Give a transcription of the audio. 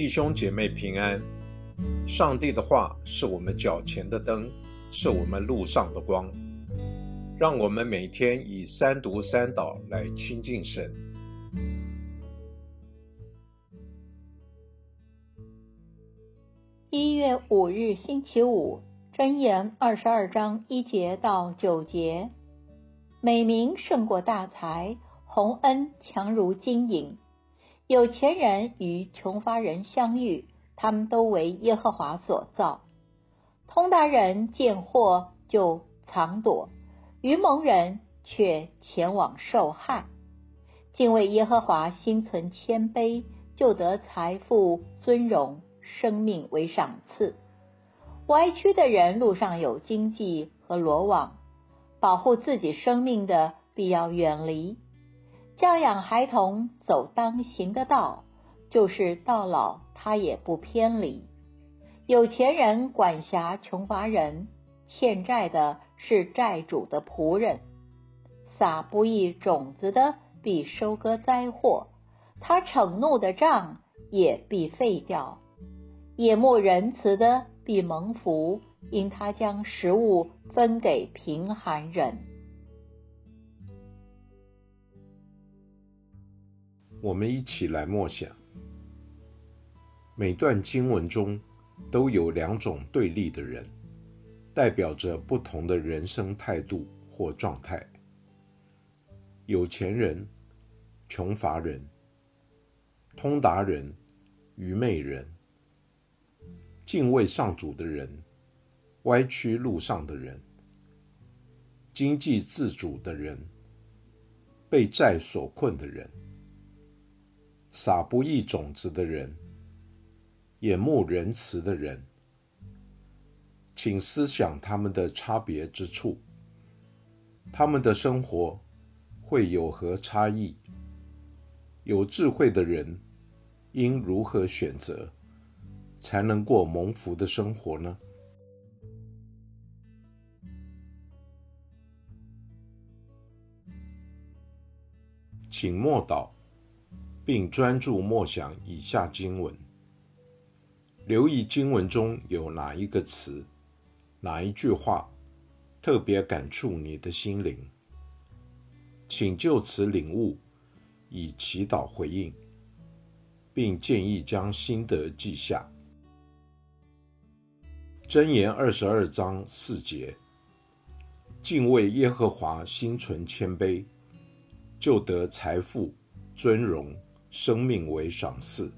弟兄姐妹平安。上帝的话是我们脚前的灯，是我们路上的光。让我们每天以三读三祷来亲近神。一月五日星期五，箴言二十二章一节到九节：美名胜过大财，洪恩强如金银。有钱人与穷乏人相遇，他们都为耶和华所造。通达人见祸就藏躲，愚蒙人却前往受害。敬畏耶和华，心存谦卑，就得财富、尊荣。生命为赏赐，歪曲的人路上有经济和罗网，保护自己生命的必要远离。教养孩童走当行的道，就是到老他也不偏离。有钱人管辖穷乏人，欠债的是债主的仆人。撒不义种子的必收割灾祸，他逞怒的杖也必废掉。野莫仁慈的必蒙福，因他将食物分给贫寒人。我们一起来默想，每段经文中都有两种对立的人，代表着不同的人生态度或状态：有钱人、穷乏人、通达人、愚昧人。敬畏上主的人，歪曲路上的人，经济自主的人，被债所困的人，撒不义种子的人，眼目仁慈的人，请思想他们的差别之处，他们的生活会有何差异？有智慧的人应如何选择？才能过蒙福的生活呢？请默祷，并专注默想以下经文，留意经文中有哪一个词、哪一句话特别感触你的心灵，请就此领悟，以祈祷回应，并建议将心得记下。箴言二十二章四节：敬畏耶和华，心存谦卑，就得财富、尊荣、生命为赏赐。